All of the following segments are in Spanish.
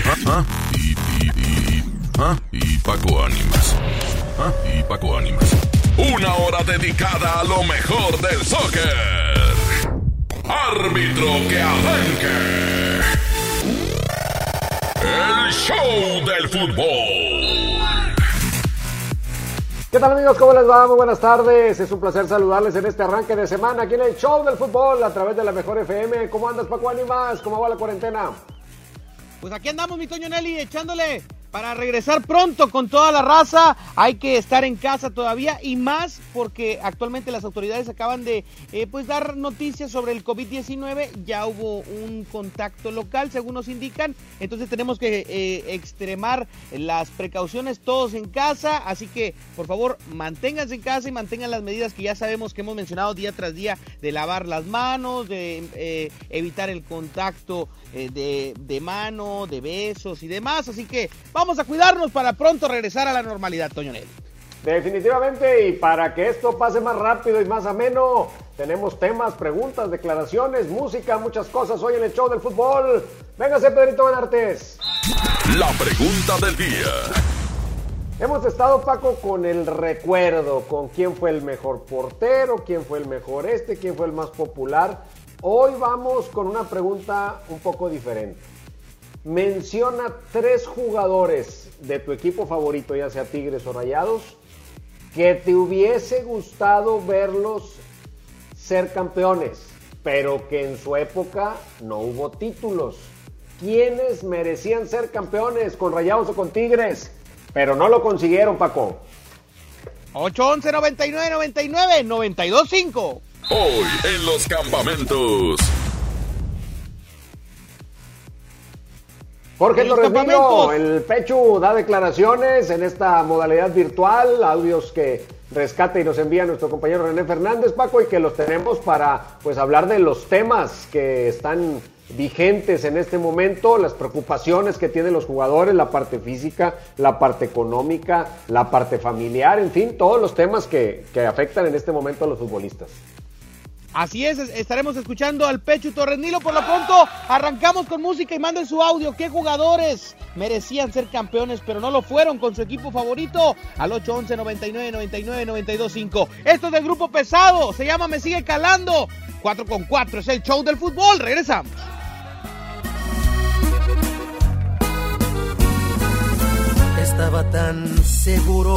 Y, y, ¿ah? y Paco Ánimas. ¿Ah? Y Paco Ánimas. Una hora dedicada a lo mejor del soccer. Árbitro que arranque. El show del fútbol. ¿Qué tal amigos? ¿Cómo les va? Muy buenas tardes. Es un placer saludarles en este arranque de semana aquí en el show del fútbol a través de la mejor FM. ¿Cómo andas Paco Ánimas? ¿Cómo va la cuarentena? Pues aquí andamos, mi Toño Nelly, echándole para regresar pronto con toda la raza. Hay que estar en casa todavía y más porque actualmente las autoridades acaban de eh, pues dar noticias sobre el COVID-19. Ya hubo un contacto local, según nos indican. Entonces tenemos que eh, extremar las precauciones todos en casa. Así que, por favor, manténganse en casa y mantengan las medidas que ya sabemos que hemos mencionado día tras día de lavar las manos, de eh, evitar el contacto de, de mano, de besos y demás. Así que vamos a cuidarnos para pronto regresar a la normalidad, Toño Nelly. Definitivamente, y para que esto pase más rápido y más ameno, tenemos temas, preguntas, declaraciones, música, muchas cosas hoy en el show del fútbol. Véngase, Pedrito Benartes. La pregunta del día. Hemos estado, Paco, con el recuerdo, con quién fue el mejor portero, quién fue el mejor este, quién fue el más popular. Hoy vamos con una pregunta un poco diferente. Menciona tres jugadores de tu equipo favorito, ya sea Tigres o Rayados, que te hubiese gustado verlos ser campeones, pero que en su época no hubo títulos. ¿Quiénes merecían ser campeones con Rayados o con Tigres? Pero no lo consiguieron, Paco. 811 99 99 925 Hoy en los campamentos. Jorge En los Torres el Pechu da declaraciones en esta modalidad virtual, audios que rescata y nos envía nuestro compañero René Fernández, Paco, y que los tenemos para pues hablar de los temas que están vigentes en este momento, las preocupaciones que tienen los jugadores, la parte física, la parte económica, la parte familiar, en fin, todos los temas que, que afectan en este momento a los futbolistas. Así es, es- estaremos escuchando al Pecho Torres Nilo. Por lo pronto, arrancamos con música y manden su audio. ¿Qué jugadores merecían ser campeones, pero no lo fueron con su equipo favorito? Al 811 99 99 925 Esto es del grupo pesado. Se llama Me Sigue Calando. 4 con 4 es el show del fútbol. Regresamos. Estaba tan seguro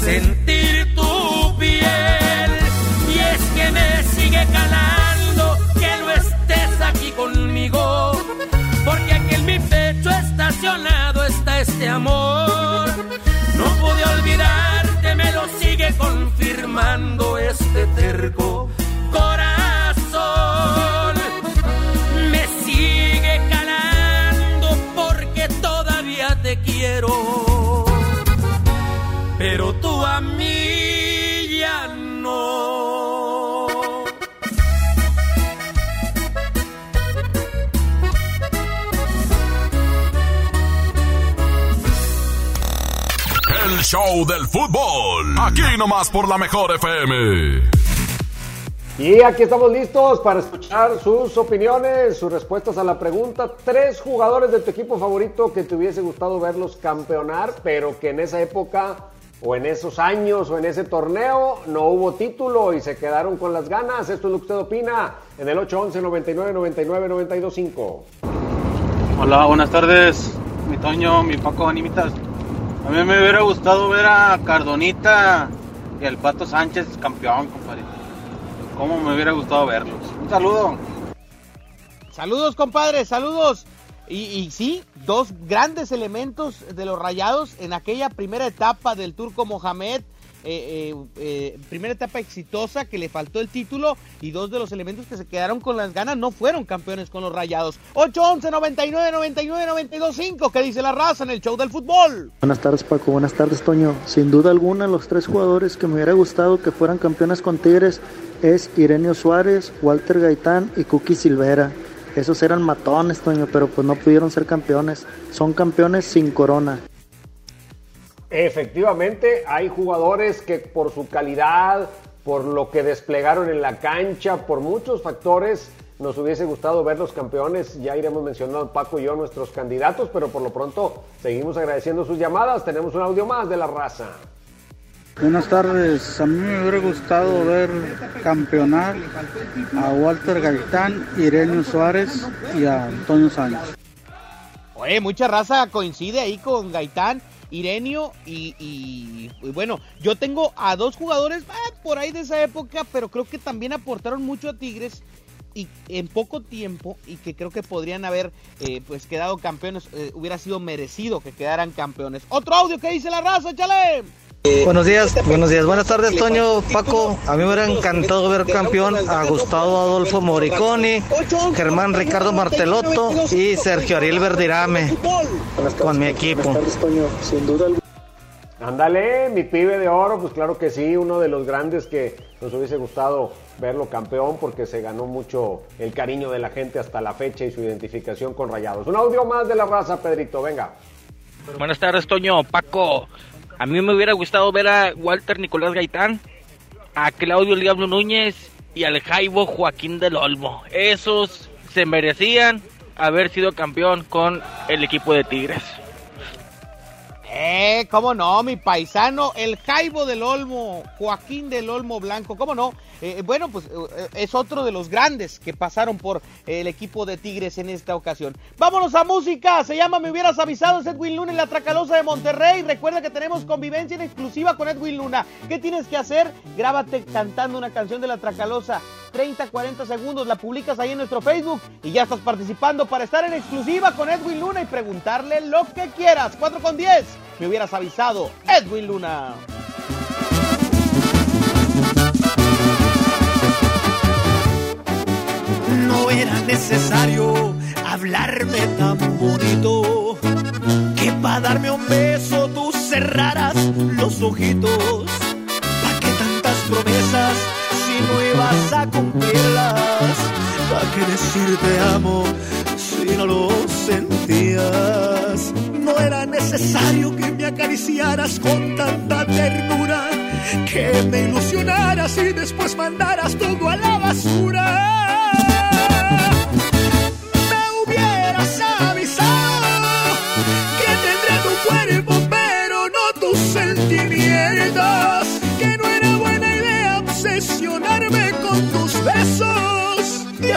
Sentir tu piel. Y es que me sigue calando que no estés aquí conmigo. Porque aquí en mi pecho estacionado está este amor. Show del fútbol. Aquí nomás por la mejor FM. Y aquí estamos listos para escuchar sus opiniones, sus respuestas a la pregunta. Tres jugadores de tu equipo favorito que te hubiese gustado verlos campeonar, pero que en esa época o en esos años o en ese torneo no hubo título y se quedaron con las ganas. Esto es lo que usted opina en el 811 99 99 925. Hola, buenas tardes, mi Toño, mi Paco Animitas. A mí me hubiera gustado ver a Cardonita y al Pato Sánchez campeón, compadre. ¿Cómo me hubiera gustado verlos? Un saludo. Saludos, compadre, saludos. Y, y, sí, dos grandes elementos de los rayados en aquella primera etapa del turco Mohamed. Eh, eh, eh, primera etapa exitosa que le faltó el título y dos de los elementos que se quedaron con las ganas no fueron campeones con los rayados. 8-11, 99, 99, 92, 5. ¿Qué dice la raza en el show del fútbol? Buenas tardes, Paco. Buenas tardes, Toño. Sin duda alguna, los tres jugadores que me hubiera gustado que fueran campeones con Tigres es Irenio Suárez, Walter Gaitán y Cookie Silvera. Esos eran matones, Toño, pero pues no pudieron ser campeones. Son campeones sin corona. Efectivamente, hay jugadores que por su calidad, por lo que desplegaron en la cancha, por muchos factores, nos hubiese gustado ver los campeones. Ya iremos mencionando Paco y yo nuestros candidatos, pero por lo pronto seguimos agradeciendo sus llamadas. Tenemos un audio más de la raza. Buenas tardes, a mí me hubiera gustado ver campeonar a Walter Gaitán, Irenio Suárez y a Antonio Sánchez. Oye, mucha raza coincide ahí con Gaitán, Irenio y, bueno, yo tengo a dos jugadores ah, por ahí de esa época, pero creo que también aportaron mucho a Tigres y en poco tiempo y que creo que podrían haber eh, pues quedado campeones, eh, hubiera sido merecido que quedaran campeones. Otro audio que dice la raza, chale. Buenos días, buenos días, buenas tardes, Toño, Paco. A mí me hubiera encantado ver campeón a Gustavo Adolfo Moriconi, Germán Ricardo Martelotto y Sergio Ariel Verdirame con mi equipo. Ándale, mi pibe de oro, pues claro que sí, uno de los grandes que nos hubiese gustado verlo campeón porque se ganó mucho el cariño de la gente hasta la fecha y su identificación con Rayados. Un audio más de la raza, Pedrito, venga. Buenas tardes, Toño, Paco. A mí me hubiera gustado ver a Walter Nicolás Gaitán, a Claudio Diablo Núñez y al Jaibo Joaquín del Olmo. Esos se merecían haber sido campeón con el equipo de Tigres. Eh, cómo no, mi paisano, el Jaibo del Olmo, Joaquín del Olmo Blanco, cómo no. Eh, bueno, pues eh, es otro de los grandes que pasaron por el equipo de Tigres en esta ocasión. Vámonos a música, se llama Me hubieras avisado, es Edwin Luna en la Tracalosa de Monterrey. Recuerda que tenemos convivencia en exclusiva con Edwin Luna. ¿Qué tienes que hacer? Grábate cantando una canción de la Tracalosa. 30, 40 segundos, la publicas ahí en nuestro Facebook y ya estás participando para estar en exclusiva con Edwin Luna y preguntarle lo que quieras. 4 con 10. Me hubieras avisado, Edwin Luna. No era necesario hablarme tan bonito que para darme un beso tú cerraras los ojitos. ¿Para qué tantas promesas no ibas a cumplirlas? ¿Para qué decir te amo si no lo sentías? No era necesario que me acariciaras con tanta ternura, que me ilusionaras y después mandaras todo a la basura.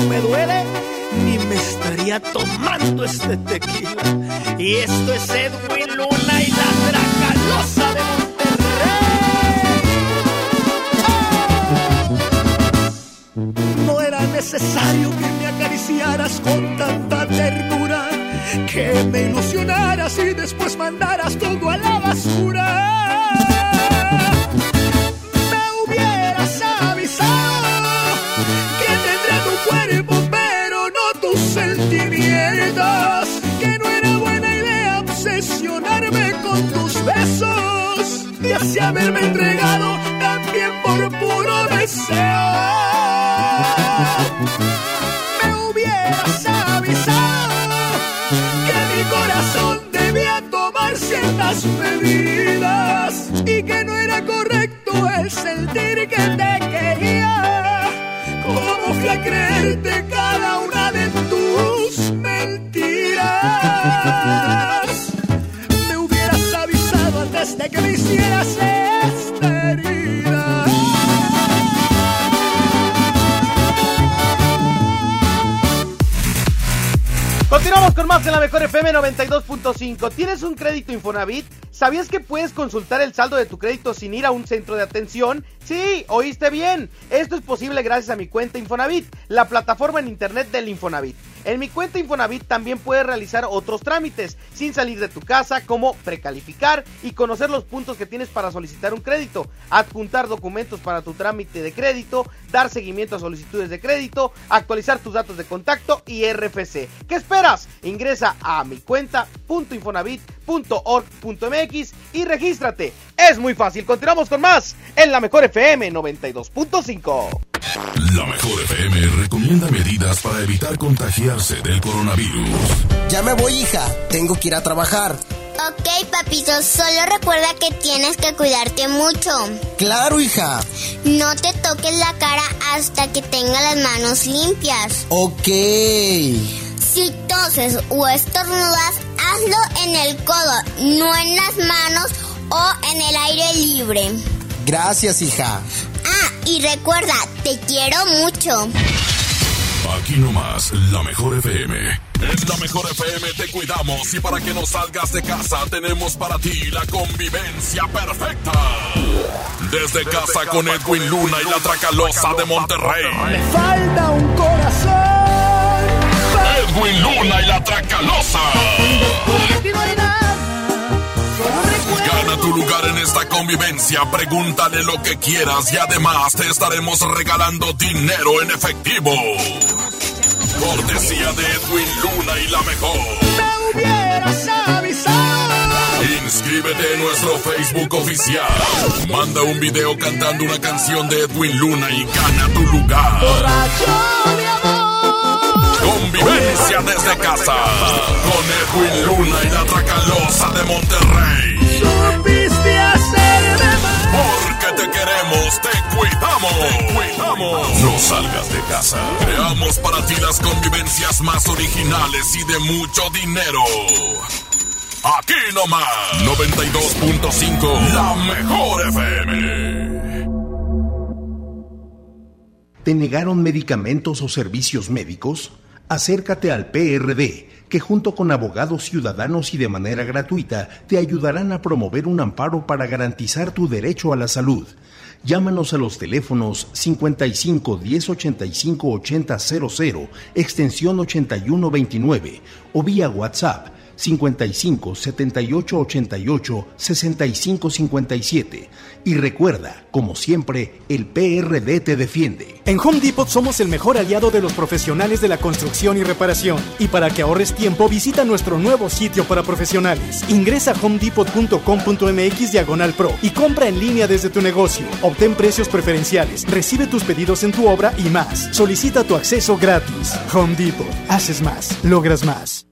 me duele, ni me estaría tomando este tequila. Y esto es Edwin Luna y la Dracalosa de Monterrey. No era necesario que me acariciaras con tanta ternura, que me ilusionaras y después mandaras todo a la basura. Haberme entregado también por puro deseo. Me hubieras avisado que mi corazón debía tomar ciertas medidas y que no era correcto el sentir que te quería. ¿Cómo fui a creerte cada una de tus mentiras? Me hubieras avisado antes de que me hicieras Continuamos con más en la mejor FM 92.5. ¿Tienes un crédito Infonavit? ¿Sabías que puedes consultar el saldo de tu crédito sin ir a un centro de atención? Sí, oíste bien. Esto es posible gracias a mi cuenta Infonavit, la plataforma en internet del Infonavit. En mi cuenta Infonavit también puedes realizar otros trámites sin salir de tu casa, como precalificar y conocer los puntos que tienes para solicitar un crédito, adjuntar documentos para tu trámite de crédito, dar seguimiento a solicitudes de crédito, actualizar tus datos de contacto y RFC. ¿Qué esperas? Ingresa a mi cuenta.infonavit.org.mx y regístrate. Es muy fácil. Continuamos con más en la mejor FM 92.5. La mejor FM recomienda medidas para evitar contagiarse del coronavirus. Ya me voy, hija. Tengo que ir a trabajar. Ok, papito, solo recuerda que tienes que cuidarte mucho. Claro, hija. No te toques la cara hasta que tengas las manos limpias. Ok. Si toses o estornudas, hazlo en el codo, no en las manos o en el aire libre. Gracias, hija. Ah, y recuerda, te quiero mucho. Aquí nomás, la mejor FM. En la mejor FM te cuidamos y para que no salgas de casa tenemos para ti la convivencia perfecta. Desde casa con Edwin Luna y la Tracalosa de Monterrey. Me falta un corazón. Edwin Luna y la Tracalosa. Gana tu lugar en esta convivencia, pregúntale lo que quieras y además te estaremos regalando dinero en efectivo. Cortesía de Edwin Luna y la mejor. Me hubieras avisado. Inscríbete en nuestro Facebook oficial. Manda un video cantando una canción de Edwin Luna y gana tu lugar. Borracho de amor. Convivencia desde casa. Con Edwin Luna y la Tracalosa de Monterrey. Supiste hacerme. Porque te queremos, te cuidamos. Te cuidamos. No salgas de casa. Creamos para ti las convivencias más originales y de mucho dinero. Aquí nomás. 92.5. La mejor FM. ¿Te negaron medicamentos o servicios médicos? Acércate al PRD, que junto con abogados ciudadanos y de manera gratuita te ayudarán a promover un amparo para garantizar tu derecho a la salud. Llámanos a los teléfonos 55 10 85 80 00, extensión 8129 o vía WhatsApp 55 78 88 65 57. Y recuerda, como siempre, el PRD te defiende. En Home Depot somos el mejor aliado de los profesionales de la construcción y reparación. Y para que ahorres tiempo, visita nuestro nuevo sitio para profesionales. Ingresa a homedepot.com.mx diagonal pro y compra en línea desde tu negocio. Obtén precios preferenciales, recibe tus pedidos en tu obra y más. Solicita tu acceso gratis. Home Depot. Haces más, logras más.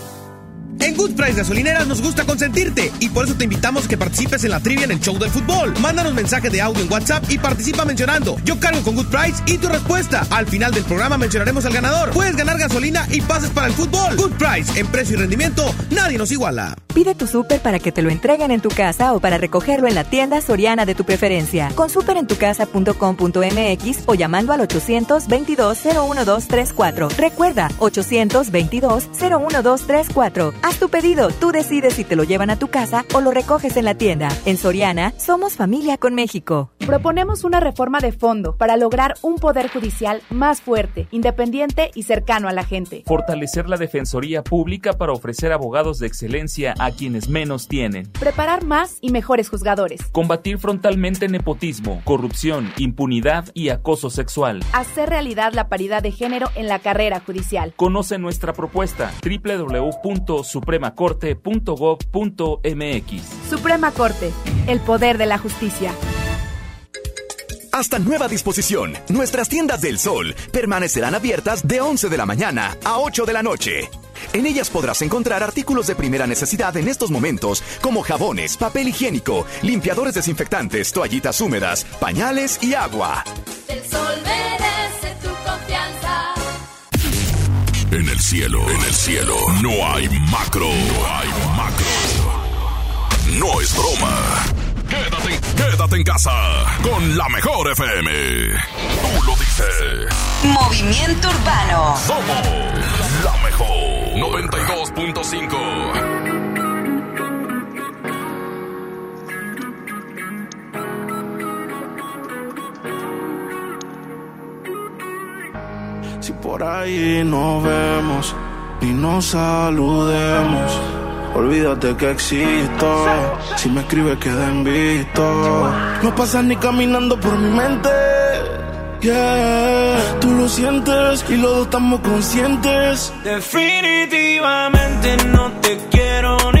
En Good Price Gasolineras nos gusta consentirte y por eso te invitamos a que participes en la trivia en el show del fútbol. Mándanos mensaje de audio en WhatsApp y participa mencionando Yo cargo con Good Price y tu respuesta. Al final del programa mencionaremos al ganador. Puedes ganar gasolina y pases para el fútbol. Good Price, en precio y rendimiento, nadie nos iguala. Pide tu súper para que te lo entreguen en tu casa o para recogerlo en la tienda soriana de tu preferencia. Con superentucasa.com.mx o llamando al 822-01234. Recuerda, 822-01234. Haz tu pedido, tú decides si te lo llevan a tu casa o lo recoges en la tienda. En Soriana, somos familia con México. Proponemos una reforma de fondo para lograr un poder judicial más fuerte, independiente y cercano a la gente. Fortalecer la defensoría pública para ofrecer abogados de excelencia a quienes menos tienen. Preparar más y mejores juzgadores. Combatir frontalmente nepotismo, corrupción, impunidad y acoso sexual. Hacer realidad la paridad de género en la carrera judicial. Conoce nuestra propuesta www.supremacorte.gov.mx. Suprema Corte, el poder de la justicia. Hasta nueva disposición, nuestras tiendas del sol permanecerán abiertas de 11 de la mañana a 8 de la noche. En ellas podrás encontrar artículos de primera necesidad en estos momentos, como jabones, papel higiénico, limpiadores desinfectantes, toallitas húmedas, pañales y agua. El sol merece En el cielo, en el cielo, no hay macro, no hay macro. No es broma. Quédate, quédate en casa con la mejor FM. Tú lo dices. Movimiento Urbano. Somos la mejor 92.5. por ahí nos vemos y nos saludemos, olvídate que existo. Si me escribes queda en visto. No pasas ni caminando por mi mente. Yeah, tú lo sientes y los dos estamos conscientes. Definitivamente no te quiero ni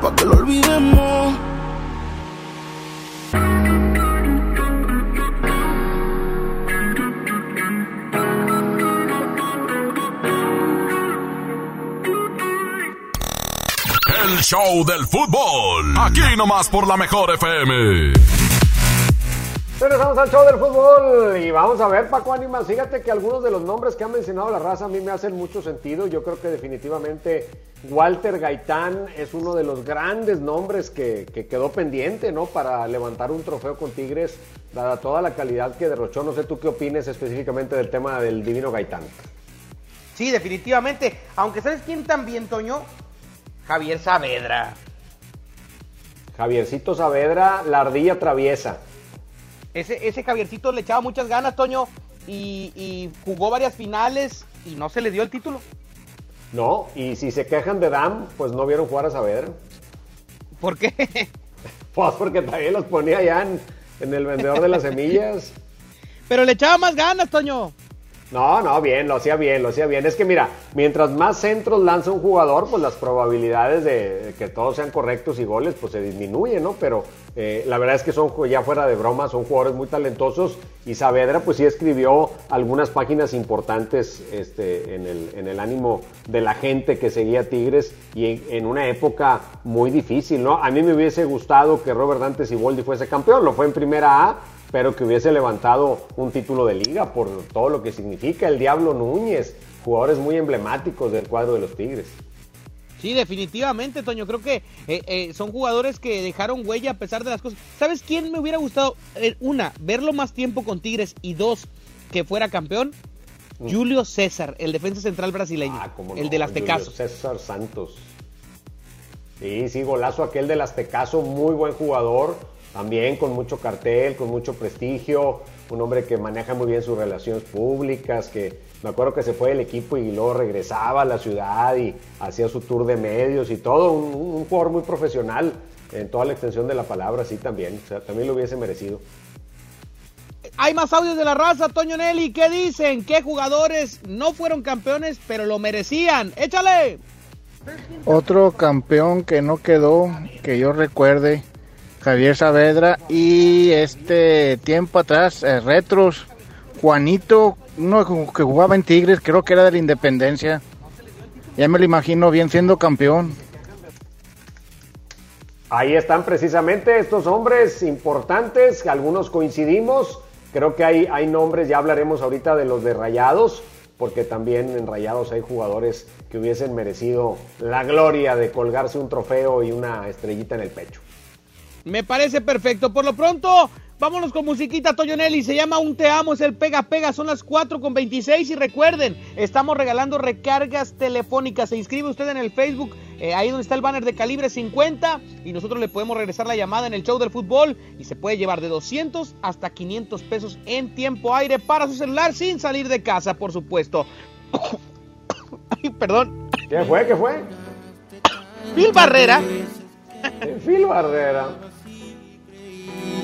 para que lo olvidemos. El show del fútbol. Aquí nomás por la mejor FM. Regresamos al show del fútbol y vamos a ver, Paco Ánimas, fíjate que algunos de los nombres que ha mencionado la raza a mí me hacen mucho sentido. Yo creo que definitivamente Walter Gaitán es uno de los grandes nombres que, que quedó pendiente, ¿no? Para levantar un trofeo con Tigres, dada toda la calidad que derrochó. No sé tú qué opines específicamente del tema del Divino Gaitán. Sí, definitivamente. Aunque ¿sabes quién también, Toño? Javier Saavedra. Javiercito Saavedra, la ardilla traviesa. Ese, ese Javiercito le echaba muchas ganas, Toño, y, y jugó varias finales y no se le dio el título. No, y si se quejan de Dam, pues no vieron jugar a Saavedra. ¿Por qué? Pues porque también los ponía allá en, en el vendedor de las semillas. Pero le echaba más ganas, Toño. No, no, bien, lo hacía bien, lo hacía bien. Es que mira, mientras más centros lanza un jugador, pues las probabilidades de que todos sean correctos y goles, pues se disminuyen, ¿no? Pero eh, la verdad es que son, ya fuera de broma, son jugadores muy talentosos y Saavedra, pues sí escribió algunas páginas importantes este, en, el, ánimo de la gente que seguía Tigres y en, en una época muy difícil, ¿no? A mí me hubiese gustado que Robert Dante Siboldi fuese campeón, lo fue en primera A, pero que hubiese levantado un título de liga por todo lo que significa el Diablo Núñez, jugadores muy emblemáticos del cuadro de los Tigres. Sí, definitivamente, Toño. Creo que eh, eh, son jugadores que dejaron huella a pesar de las cosas. ¿Sabes quién me hubiera gustado? Eh, una, verlo más tiempo con Tigres y dos, que fuera campeón. Julio César, el defensa central brasileño, Mm. Ah, cómo el no, del Julio Aztecaso. César Santos. Sí, sí, golazo aquel del Aztecaso, muy buen jugador, también con mucho cartel, con mucho prestigio, un hombre que maneja muy bien sus relaciones públicas, que me acuerdo que se fue del equipo y luego regresaba a la ciudad y hacía su tour de medios y todo, un, un jugador muy profesional en toda la extensión de la palabra, sí también, o sea, también lo hubiese merecido. Hay más audios de la raza, Toño Nelly. ¿Qué dicen? ¿Qué jugadores no fueron campeones, pero lo merecían? ¡Échale! Otro campeón que no quedó, que yo recuerde, Javier Saavedra y este tiempo atrás, eh, retros, Juanito, uno que jugaba en Tigres, creo que era de la Independencia. Ya me lo imagino bien siendo campeón. Ahí están precisamente estos hombres importantes, algunos coincidimos. Creo que hay, hay nombres, ya hablaremos ahorita de los de Rayados, porque también en Rayados hay jugadores que hubiesen merecido la gloria de colgarse un trofeo y una estrellita en el pecho. Me parece perfecto. Por lo pronto, vámonos con musiquita Toyonelli. Se llama Un Te Amo, es el Pega Pega. Son las 4 con 26. Y recuerden, estamos regalando recargas telefónicas. Se inscribe usted en el Facebook, eh, ahí donde está el banner de calibre 50. Y nosotros le podemos regresar la llamada en el show del fútbol. Y se puede llevar de 200 hasta 500 pesos en tiempo aire para su celular sin salir de casa, por supuesto. Ay, perdón. ¿Qué fue? ¿Qué fue? Phil Barrera. Phil Barrera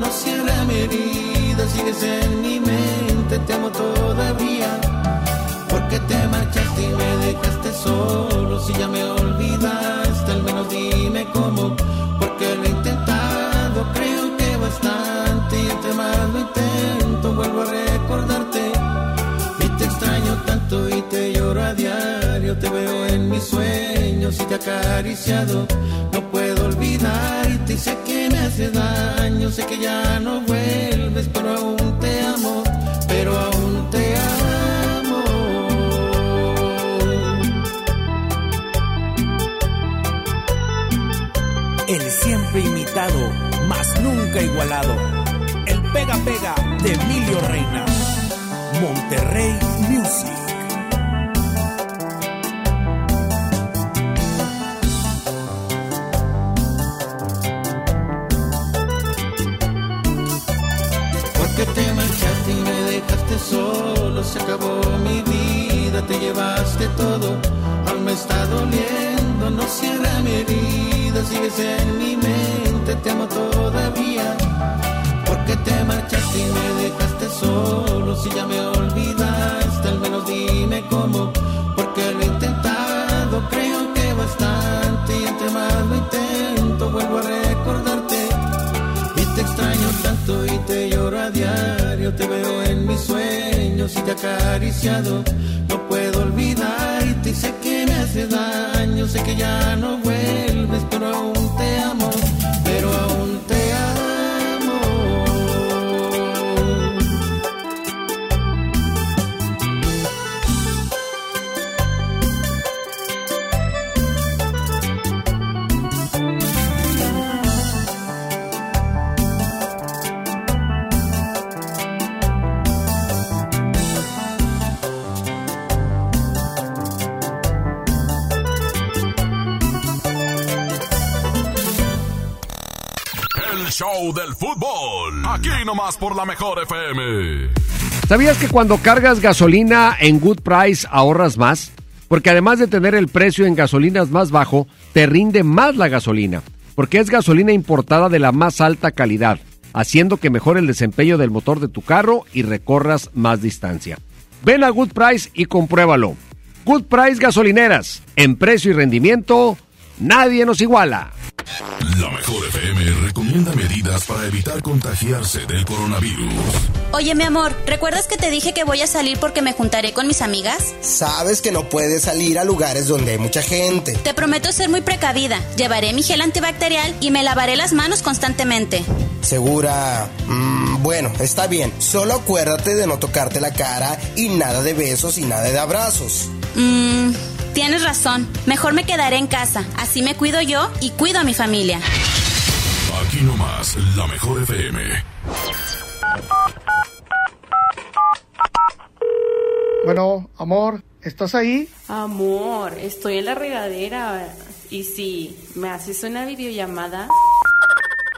no cierra mi herida, sigues en mi mente, te amo todavía. Porque te marchaste y me dejaste solo, si ya me olvidaste, al menos dime cómo, porque lo he intentado, creo que bastante, y entre más lo intento, vuelvo a recordarte. Y te extraño tanto y te lloro a diario, te veo en mis sueños y te he acariciado. No puedo olvidarte y sé que hace daño, sé que ya no vuelves, pero aún te amo, pero aún te amo. El siempre imitado, mas nunca igualado. El pega pega de Emilio Reina. Monterrey Music. Solo, se acabó mi vida, te llevaste todo, aún me está doliendo, no cierra mi herida, sigues en mi mente, te amo todavía. Te acariciado. No puedo olvidarte y sé que me hace daño, sé que ya no vuelves, pero Aquí nomás por la mejor FM. ¿Sabías que cuando cargas gasolina en Good Price ahorras más? Porque además de tener el precio en gasolinas más bajo, te rinde más la gasolina. Porque es gasolina importada de la más alta calidad, haciendo que mejore el desempeño del motor de tu carro y recorras más distancia. Ven a Good Price y compruébalo. Good Price Gasolineras. En precio y rendimiento, nadie nos iguala. La mejor FM recomienda medidas para evitar contagiarse del coronavirus. Oye, mi amor, ¿recuerdas que te dije que voy a salir porque me juntaré con mis amigas? Sabes que no puedes salir a lugares donde hay mucha gente. Te prometo ser muy precavida. Llevaré mi gel antibacterial y me lavaré las manos constantemente. Segura. Mm, bueno, está bien. Solo acuérdate de no tocarte la cara y nada de besos y nada de abrazos. Mmm, tienes razón. Mejor me quedaré en casa. Así me cuido yo y cuido a mi familia. Aquí nomás, la mejor FM. Bueno, amor, ¿estás ahí? Amor, estoy en la regadera. Y si me haces una videollamada.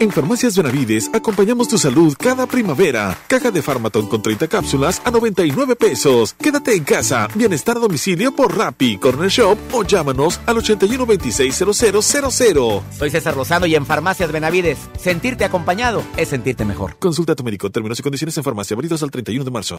En Farmacias Benavides acompañamos tu salud cada primavera. Caja de Farmaton con 30 cápsulas a 99 pesos. Quédate en casa. Bienestar a domicilio por Rappi, Corner Shop o llámanos al 81 26 0000. Soy César Lozano y en Farmacias Benavides, sentirte acompañado es sentirte mejor. Consulta a tu médico. Términos y condiciones en farmacia. Válidos al 31 de marzo.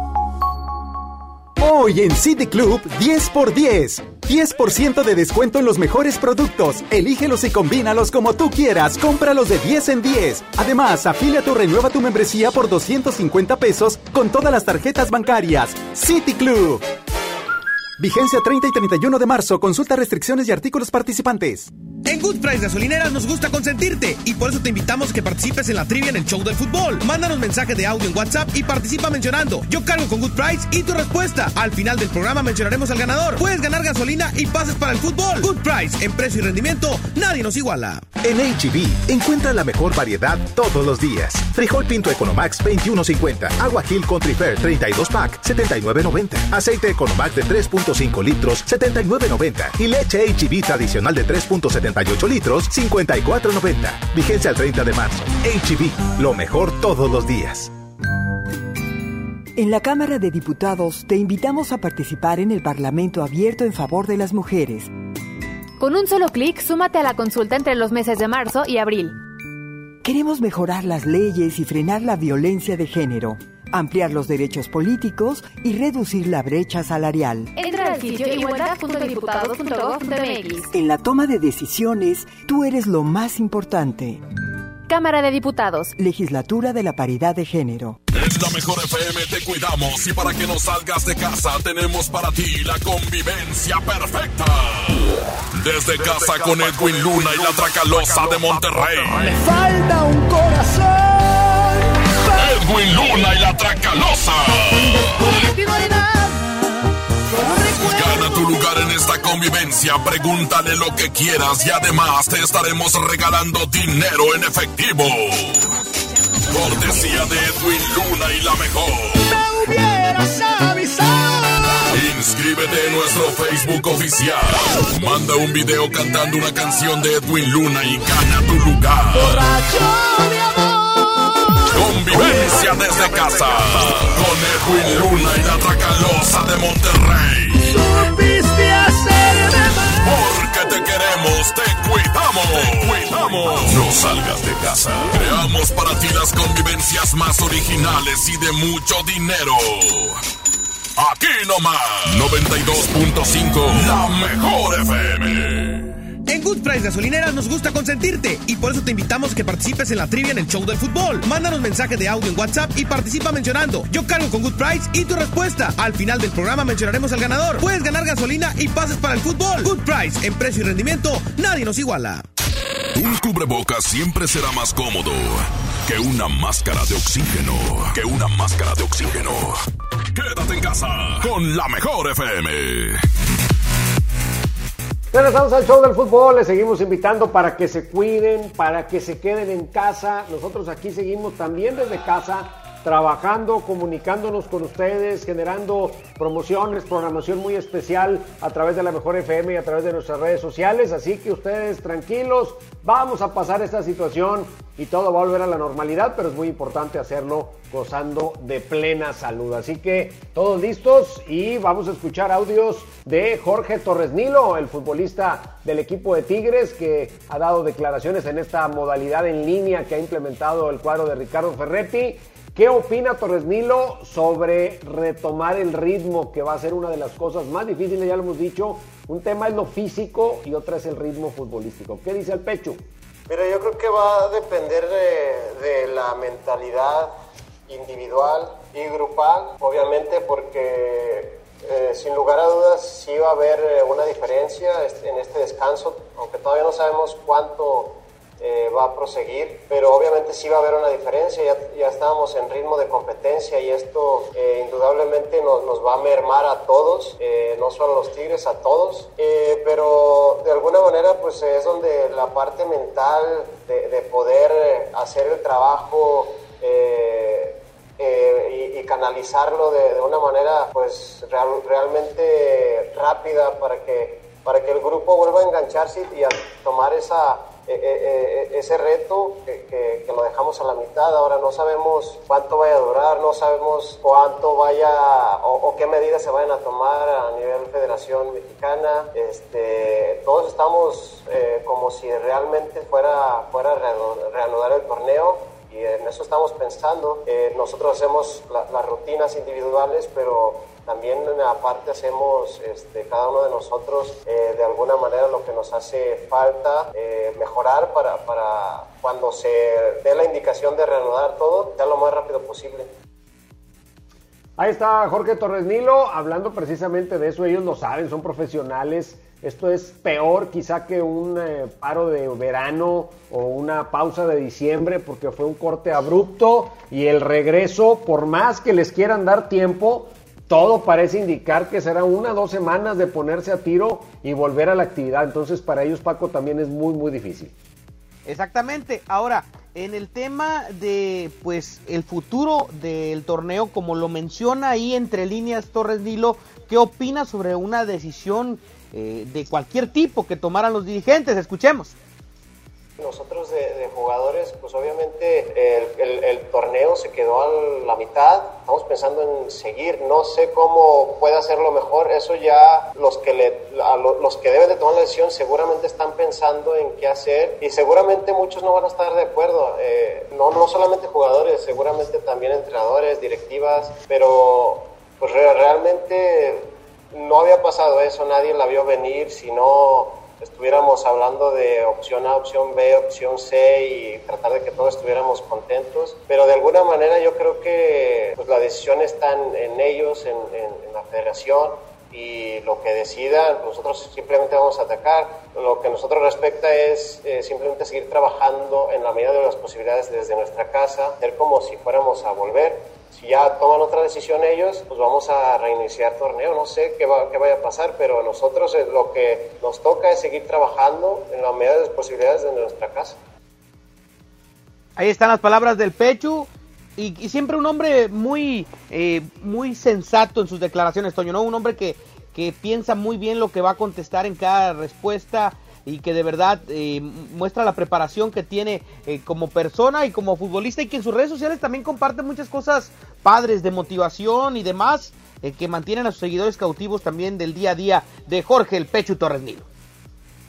Hoy en City Club 10 por 10. 10% de descuento en los mejores productos. Elígelos y combínalos como tú quieras. Cómpralos de 10 en 10. Además, afíliate o renueva tu membresía por 250 pesos con todas las tarjetas bancarias. City Club. Vigencia 30 y 31 de marzo. Consulta restricciones y artículos participantes. En Good Price Gasolineras nos gusta consentirte y por eso te invitamos a que participes en la trivia en el show del fútbol. Mándanos mensaje de audio en WhatsApp y participa mencionando Yo cargo con Good Price y tu respuesta. Al final del programa mencionaremos al ganador. Puedes ganar gasolina y pases para el fútbol. Good Price, en precio y rendimiento, nadie nos iguala. En HB, encuentra la mejor variedad todos los días. Frijol Pinto Economax 21.50, Agua Hill Country Fair 32 pack 79.90, aceite Economax de 3.5 litros 79.90 y leche HB tradicional de 3.78 litros 54.90. Vigencia al 30 de marzo. HB, lo mejor todos los días. En la Cámara de Diputados te invitamos a participar en el Parlamento abierto en favor de las mujeres. Con un solo clic, súmate a la consulta entre los meses de marzo y abril. Queremos mejorar las leyes y frenar la violencia de género, ampliar los derechos políticos y reducir la brecha salarial. Entra al sitio igualdad.diputados.gov.mx. En la toma de decisiones, tú eres lo más importante. Cámara de Diputados. Legislatura de la Paridad de Género. En la mejor FM te cuidamos y para que no salgas de casa tenemos para ti la convivencia perfecta. Desde casa con Edwin Luna y la Tracalosa de Monterrey. Le falta un corazón. Edwin Luna y la Tracalosa. Gana tu lugar en esta convivencia, pregúntale lo que quieras y además te estaremos regalando dinero en efectivo. Cortesía de Edwin Luna y la mejor. Me hubieras avisado. Inscríbete en nuestro Facebook oficial. Manda un video cantando una canción de Edwin Luna y gana tu lugar. Borracho. Convivencia desde casa. Con Edwin Luna y la Tracalosa de Monterrey. Supiste hacerme mal. Porque te queremos, te cuidamos. Te cuidamos. No salgas de casa. Creamos para ti las convivencias más originales y de mucho dinero. Aquí nomás, 92.5, la mejor FM. En Good Price Gasolineras nos gusta consentirte y por eso te invitamos a que participes en la trivia en el show del fútbol. Mándanos mensaje de audio en WhatsApp y participa mencionando Yo cargo con Good Price y tu respuesta. Al final del programa mencionaremos al ganador. Puedes ganar gasolina y pases para el fútbol. Good Price, en precio y rendimiento, nadie nos iguala. Un cubrebocas siempre será más cómodo que una máscara de oxígeno. Que una máscara de oxígeno. Quédate en casa con la mejor FM. Regresamos al show del fútbol, les seguimos invitando para que se cuiden, para que se queden en casa. Nosotros aquí seguimos también desde casa, trabajando, comunicándonos con ustedes, generando promociones, programación muy especial a través de la Mejor FM y a través de nuestras redes sociales. Así que ustedes tranquilos, vamos a pasar esta situación y todo va a volver a la normalidad, pero es muy importante hacerlo gozando de plena salud. Así que todos listos y vamos a escuchar audios de Jorge Torres Nilo, el futbolista del equipo de Tigres, que ha dado declaraciones en esta modalidad en línea que ha implementado el cuadro de Ricardo Ferretti. ¿Qué opina Torres Nilo sobre retomar el ritmo, que va a ser una de las cosas más difíciles, ya lo hemos dicho? Un tema es lo físico y otra es el ritmo futbolístico. ¿Qué dice el pecho? Mira, yo creo que va a depender de, la mentalidad individual y grupal, obviamente porque eh, sin lugar a dudas sí va a haber eh, una diferencia este- en este descanso, aunque todavía no sabemos cuánto eh, va a proseguir, pero obviamente sí va a haber una diferencia, ya, ya estábamos en ritmo de competencia y esto eh, indudablemente nos, nos va a mermar a todos, eh, no solo a los Tigres, a todos, Eh, pero de alguna manera pues es donde la parte mental de, de poder hacer el trabajo eh, eh, y, y canalizarlo de, de una manera pues real- realmente rápida para que, para que el grupo vuelva a engancharse y a tomar esa, eh, eh, eh, ese reto que, que- lo dejamos a la mitad. Ahora no sabemos cuánto vaya a durar, no sabemos cuánto vaya o, qué medidas se vayan a tomar a nivel Federación Mexicana. Este, todos estamos eh, como si realmente fuera, fuera reanudar el torneo y en eso estamos pensando. Eh, nosotros hacemos la- las rutinas individuales, pero también aparte hacemos este, cada uno de nosotros eh, de alguna manera lo que nos hace falta eh, mejorar para, para cuando se dé la indicación de reanudar todo, sea lo más rápido posible. Ahí está Jorge Torres Nilo hablando precisamente de eso. Ellos lo saben, son profesionales. Esto es peor quizá que un eh, paro de verano o una pausa de diciembre porque fue un corte abrupto y el regreso, por más que les quieran dar tiempo, todo parece indicar que será una o dos semanas de ponerse a tiro y volver a la actividad. Entonces para ellos Paco también es muy muy difícil. Exactamente. Ahora, en el tema de pues el futuro del torneo, como lo menciona ahí entre líneas Torres Nilo, ¿qué opina sobre una decisión eh, de cualquier tipo que tomaran los dirigentes? Escuchemos. Nosotros de, de jugadores, pues obviamente el, el- el torneo se quedó a la mitad. Estamos pensando en seguir. No sé cómo puede hacerlo mejor. Eso ya los que le, a lo- los que deben de tomar la decisión seguramente están pensando en qué hacer y seguramente muchos no van a estar de acuerdo. Eh, no, no solamente jugadores, seguramente también entrenadores, directivas, pero pues re- realmente no había pasado eso. Nadie la vio venir. Si no estuviéramos hablando de opción A, opción B, opción C y tratar de que todos estuviéramos contentos. Pero de alguna manera yo creo que pues, la decisión está en, ellos, en la federación y lo que decidan, nosotros simplemente vamos a atacar. Lo que nosotros respecta es eh, simplemente seguir trabajando en la medida de las posibilidades desde nuestra casa, ser como si fuéramos a volver. Si ya toman otra decisión ellos, pues vamos a reiniciar torneo. No sé qué, va, qué vaya a pasar, pero nosotros eh, lo que nos toca es seguir trabajando en la medida de las posibilidades de nuestra casa. Ahí están las palabras del Pechu. Y, y siempre un hombre muy, eh, muy sensato en sus declaraciones, Toño, ¿no? Un hombre que, que piensa muy bien lo que va a contestar en cada respuesta y que de verdad eh, muestra la preparación que tiene eh, como persona y como futbolista y que en sus redes sociales también comparte muchas cosas padres de motivación y demás eh, que mantienen a sus seguidores cautivos también del día a día de Jorge el Pechu Torres Nilo.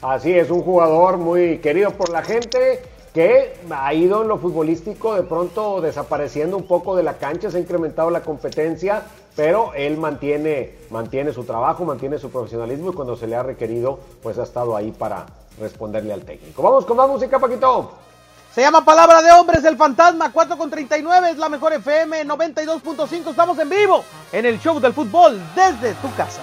Así es, un jugador muy querido por la gente que ha ido en lo futbolístico de pronto desapareciendo un poco de la cancha, se ha incrementado la competencia, pero él mantiene, mantiene su trabajo, mantiene su profesionalismo y cuando se le ha requerido, pues ha estado ahí para responderle al técnico. Vamos con más música, Paquito. Se llama Palabra de Hombres, el Fantasma, 4 con 39, es la mejor FM 92.5, estamos en vivo en el show del fútbol desde tu casa.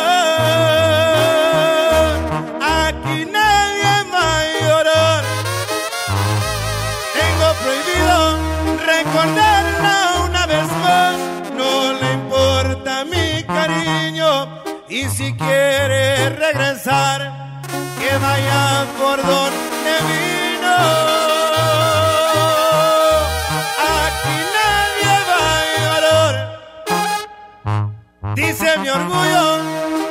Y si quiere regresar, que vaya por donde vino. Aquí nadie va a valor. Dice mi orgullo,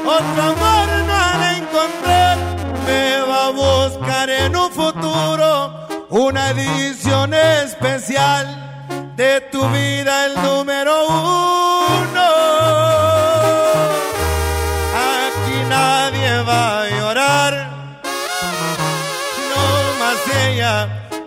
otro amor no encontrar. Me va a buscar en un futuro una edición especial de tu vida, el número uno.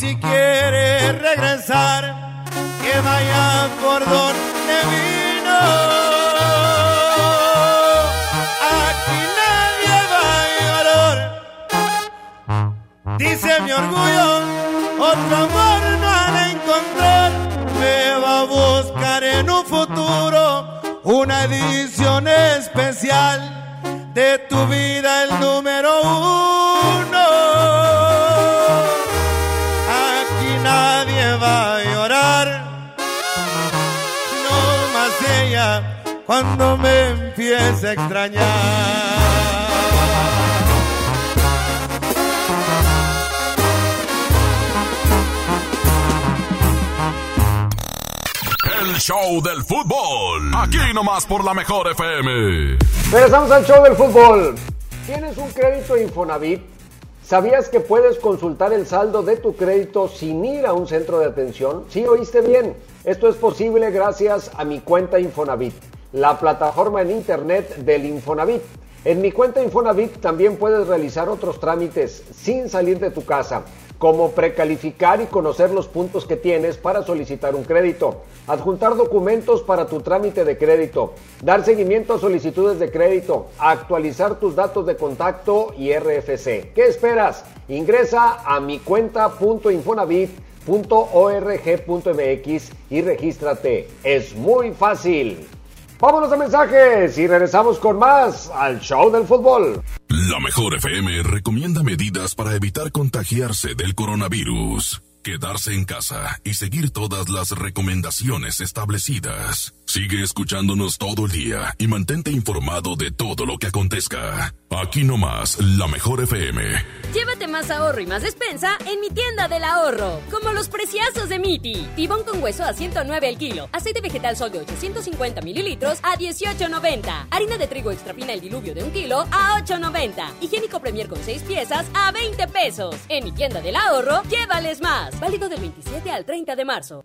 Si quiere regresar, que vaya por donde vino. Aquí nadie va a llorar. Dice mi orgullo, otro amor no ha de encontrar. Me va a buscar en un futuro una edición especial de tu vida, el número uno. Cuando me empiece a extrañar. El show del fútbol. Aquí nomás por la mejor FM. Regresamos al show del fútbol. ¿Tienes un crédito Infonavit? ¿Sabías que puedes consultar el saldo de tu crédito sin ir a un centro de atención? Sí, oíste bien. Esto es posible gracias a mi cuenta Infonavit, la plataforma en internet del Infonavit. En mi cuenta Infonavit también puedes realizar otros trámites sin salir de tu casa, como precalificar y conocer los puntos que tienes para solicitar un crédito, adjuntar documentos para tu trámite de crédito, dar seguimiento a solicitudes de crédito, actualizar tus datos de contacto y RFC. ¿Qué esperas? Ingresa a mi cuenta.infonavit.org.mx y regístrate. Es muy fácil. Vámonos a mensajes y regresamos con más al show del fútbol. La mejor FM recomienda medidas para evitar contagiarse del coronavirus. Quedarse en casa y seguir todas las recomendaciones establecidas. Sigue escuchándonos todo el día y mantente informado de todo lo que acontezca. Aquí nomás, la mejor FM. Llévate más ahorro y más despensa en mi tienda del ahorro. Como los preciazos de Miti. Tibón con hueso a 109 el kilo. Aceite vegetal sol de 850 mililitros a 18.90. Harina de trigo extra fina el diluvio de un kilo a 8.90. Higiénico Premier con 6 piezas a 20 pesos. En mi tienda del ahorro, llévales más. Válido del 27 al 30 de marzo.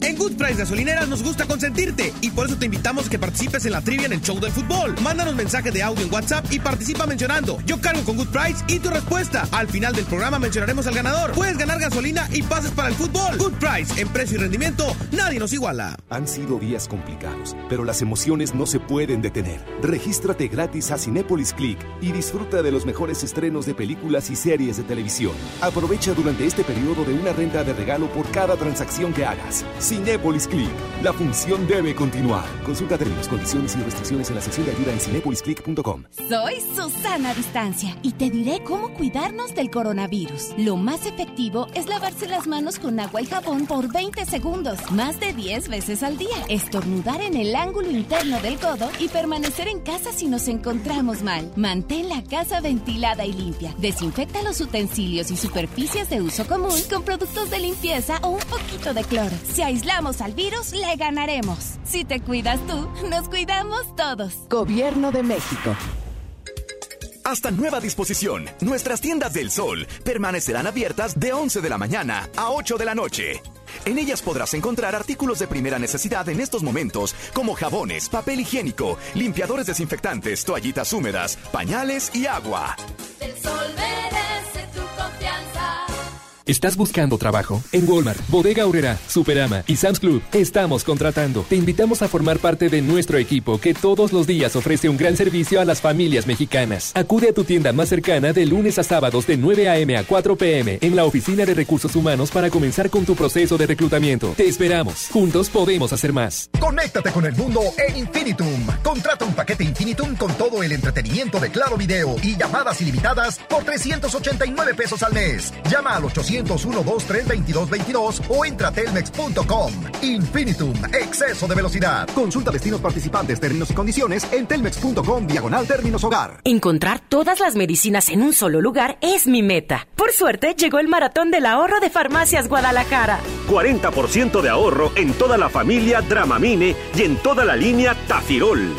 En Good Price Gasolineras nos gusta consentirte y por eso te invitamos a que participes en la trivia en el show del fútbol. Mándanos mensaje de audio en WhatsApp y participa mencionando Yo cargo con Good Price y tu respuesta. Al final del programa mencionaremos al ganador. Puedes ganar gasolina y pases para el fútbol. Good Price, en precio y rendimiento, nadie nos iguala. Han sido días complicados, pero las emociones no se pueden detener. Regístrate gratis a Cinépolis Click y disfruta de los mejores estrenos de películas y series de televisión. Aprovecha durante este periodo de una renta de regalo por cada transacción que hagas. Cinépolis Click. La función debe continuar. Consulta términos, condiciones y restricciones en la sección de ayuda en cinépolisclick.com. Soy Susana Distancia y te diré cómo cuidarnos del coronavirus. Lo más efectivo es lavarse las manos con agua y jabón por 20 segundos, más de 10 veces al día. Estornudar en el ángulo interno del codo y permanecer en casa si nos encontramos mal. Mantén la casa ventilada y limpia. Desinfecta los utensilios y superficies de uso común con productos de limpieza o un poquito de cloro. Si aislamos al virus, le ganaremos. Si te cuidas tú, nos cuidamos todos. Gobierno de México. Hasta nueva disposición, nuestras tiendas del sol permanecerán abiertas de 11 de la mañana a 8 de la noche. En ellas podrás encontrar artículos de primera necesidad en estos momentos, como jabones, papel higiénico, limpiadores desinfectantes, toallitas húmedas, pañales y agua. El sol merece. ¿Estás buscando trabajo? En Walmart, Bodega Aurrera, Superama y Sam's Club estamos contratando. Te invitamos a formar parte de nuestro equipo que todos los días ofrece un gran servicio a las familias mexicanas. Acude a tu tienda más cercana de lunes a sábados de 9 a.m. a 4 p.m. en la Oficina de Recursos Humanos para comenzar con tu proceso de reclutamiento. Te esperamos. Juntos podemos hacer más. Conéctate con el mundo en Infinitum. Contrata un paquete Infinitum con todo el entretenimiento de Claro Video y llamadas ilimitadas por 389 pesos al mes. Llama al 800 1-2-3-22-22 o entra a telmex.com. Infinitum, exceso de velocidad. Consulta destinos participantes, términos y condiciones en telmex.com diagonal términos hogar. Encontrar todas las medicinas en un solo lugar es mi meta. Por suerte, llegó el maratón del ahorro de Farmacias Guadalajara. 40% de ahorro en toda la familia Dramamine y en toda la línea Tafirol.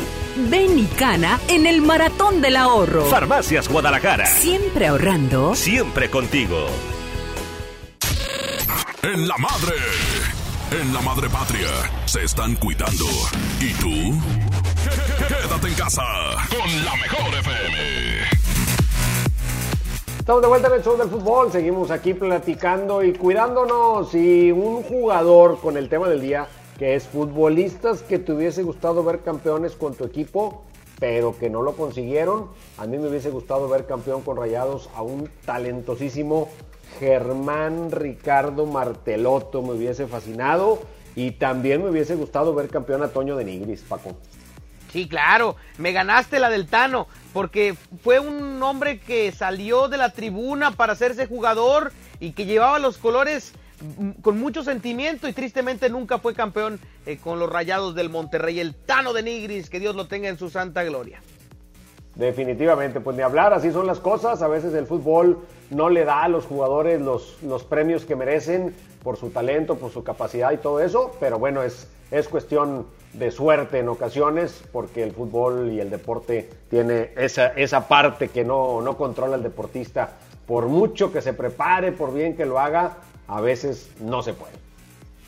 Ven y cana en el maratón del ahorro. Farmacias Guadalajara. Siempre ahorrando. Siempre contigo. En la madre. En la madre patria. Se están cuidando. ¿Y tú? Quédate en casa. Con la mejor FM. Estamos de vuelta en el show del fútbol. Seguimos aquí platicando y cuidándonos. Y un jugador con el tema del día que es futbolistas que te hubiese gustado ver campeones con tu equipo, pero que no lo consiguieron. A mí me hubiese gustado ver campeón con Rayados a un talentosísimo Germán Ricardo Martelotto. Me hubiese fascinado. Y también me hubiese gustado ver campeón a Toño de Nigris, Paco. Sí, claro, me ganaste la del Tano, porque fue un hombre que salió de la tribuna para hacerse jugador y que llevaba los colores con mucho sentimiento y tristemente nunca fue campeón eh, con los Rayados del Monterrey, el Tano de Nigris, que Dios lo tenga en su santa gloria. Definitivamente, pues ni hablar, así son las cosas, a veces el fútbol no le da a los jugadores los, los premios que merecen por su talento, por su capacidad y todo eso, pero bueno, es, es cuestión de suerte en ocasiones, porque el fútbol y el deporte tiene esa, esa parte que no, no controla el deportista. Por mucho que se prepare, por bien que lo haga, a veces no se puede.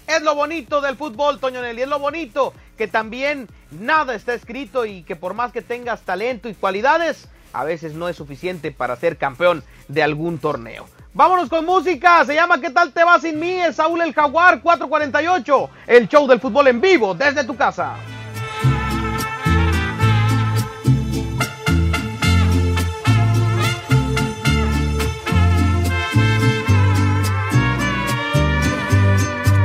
Es lo bonito del fútbol, Toño Nelly, es lo bonito que también nada está escrito y que por más que tengas talento y cualidades, a veces no es suficiente para ser campeón de algún torneo. Vámonos con música, se llama ¿Qué tal te va sin mí? Es Saúl el Jaguar 448, el show del fútbol en vivo desde tu casa.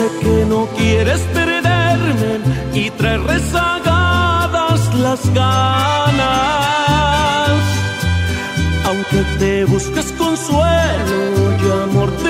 sé que no quieres perderme y traer rezagadas las ganas. Aunque te busques consuelo y amor te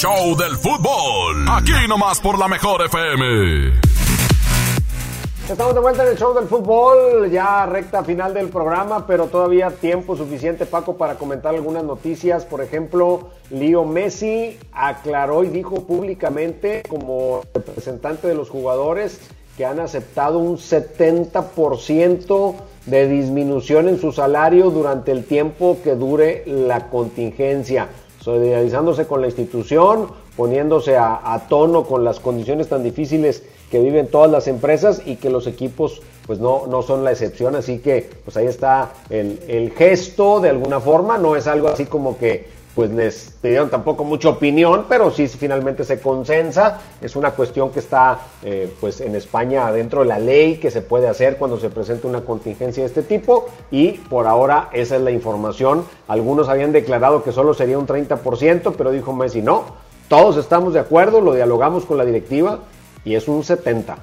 show del fútbol. Aquí nomás por la mejor FM. Estamos de vuelta en el show del fútbol, ya recta final del programa, pero todavía tiempo suficiente, Paco, para comentar algunas noticias. Por ejemplo, Leo Messi aclaró y dijo públicamente, como representante de los jugadores, que han aceptado un 70% de disminución en su salario durante el tiempo que dure la contingencia, solidarizándose con la institución, poniéndose a, tono con las condiciones tan difíciles que viven todas las empresas y que los equipos pues no, no son la excepción, así que pues ahí está el, el gesto de alguna forma, no es algo así como que pues les pidieron tampoco mucha opinión, pero sí finalmente se consensa, es una cuestión que está eh, pues en España dentro de la ley que se puede hacer cuando se presenta una contingencia de este tipo y por ahora esa es la información, algunos habían declarado que solo sería un 30%, pero dijo Messi no, todos estamos de acuerdo, lo dialogamos con la directiva, y es un 70.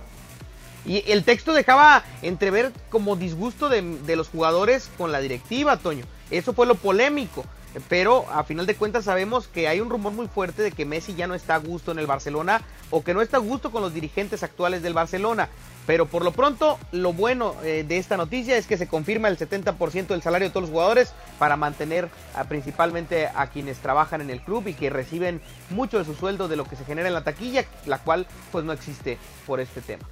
Y el texto dejaba entrever como disgusto de, los jugadores con la directiva, Toño. Eso fue lo polémico. Pero a final de cuentas sabemos que hay un rumor muy fuerte de que Messi ya no está a gusto en el Barcelona o que no está a gusto con los dirigentes actuales del Barcelona. Pero por lo pronto, lo bueno eh, de esta noticia es que se confirma el 70% del salario de todos los jugadores para mantener principalmente a quienes trabajan en el club y que reciben mucho de su sueldo de lo que se genera en la taquilla, la cual pues no existe por este tema.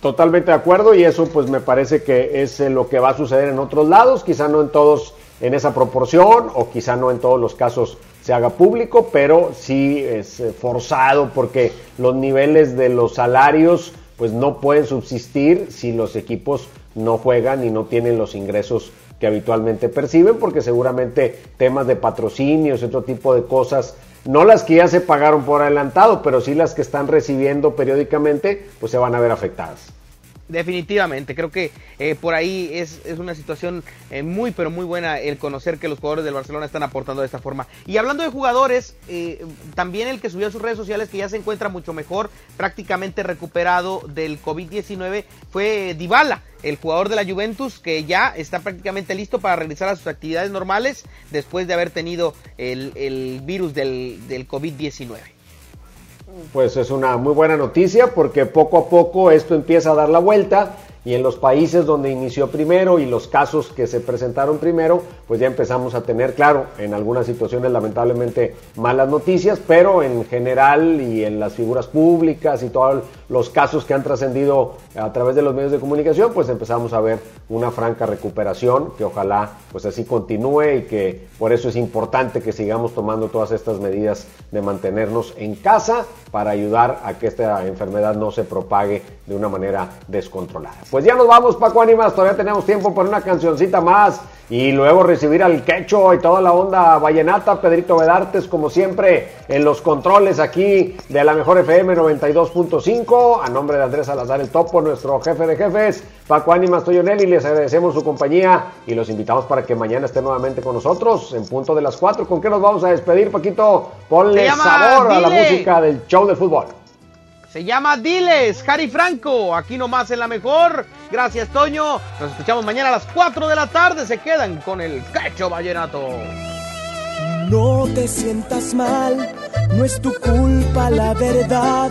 Totalmente de acuerdo y eso pues me parece que es eh, lo que va a suceder en otros lados, quizá no en todos en esa proporción o quizá no en todos los casos se haga público, pero sí es eh, forzado porque los niveles de los salarios pues no pueden subsistir si los equipos no juegan y no tienen los ingresos que habitualmente perciben, porque seguramente temas de patrocinios, otro tipo de cosas, no las que ya se pagaron por adelantado, pero sí las que están recibiendo periódicamente, pues se van a ver afectadas. Definitivamente, creo que eh, por ahí es, es una situación eh, muy pero muy buena el conocer que los jugadores del Barcelona están aportando de esta forma. Y hablando de jugadores, eh, también el que subió a sus redes sociales que ya se encuentra mucho mejor, prácticamente recuperado del COVID-19, fue Dybala, el jugador de la Juventus que ya está prácticamente listo para regresar a sus actividades normales después de haber tenido el, el virus del, del COVID-19 pues es una muy buena noticia porque poco a poco esto empieza a dar la vuelta y en los países donde inició primero y los casos que se presentaron primero, pues ya empezamos a tener, claro, en algunas situaciones lamentablemente malas noticias, pero en general y en las figuras públicas y todos los casos que han trascendido a través de los medios de comunicación, pues empezamos a ver una franca recuperación que ojalá pues así continúe y que por eso es importante que sigamos tomando todas estas medidas de mantenernos en casa para ayudar a que esta enfermedad no se propague de una manera descontrolada. Pues ya nos vamos, Paco Ánimas, todavía tenemos tiempo para una cancioncita más y luego recibir al quecho y toda la onda vallenata, Pedrito Vedartes, como siempre, en los controles aquí de la mejor FM 92.5, a nombre de Andrés Salazar el Topo, nuestro jefe de jefes, Paco Ánimas, Toyonelli, les agradecemos su compañía y los invitamos para que mañana estén nuevamente con nosotros en punto de las 4. ¿Con qué nos vamos a despedir, Paquito? Ponle sabor a la música del show de fútbol. Se llama Diles, Harry Franco, aquí nomás en la mejor. Gracias, Toño. Nos escuchamos mañana a las 4 de la tarde. Se quedan con el Cacho Vallenato. No te sientas mal, no es tu culpa la verdad.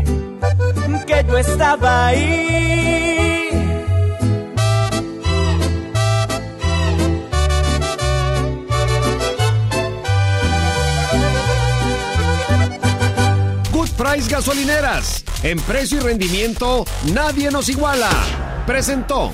que yo estaba ahí. Good Price Gasolineras. En precio y rendimiento, nadie nos iguala. Presentó.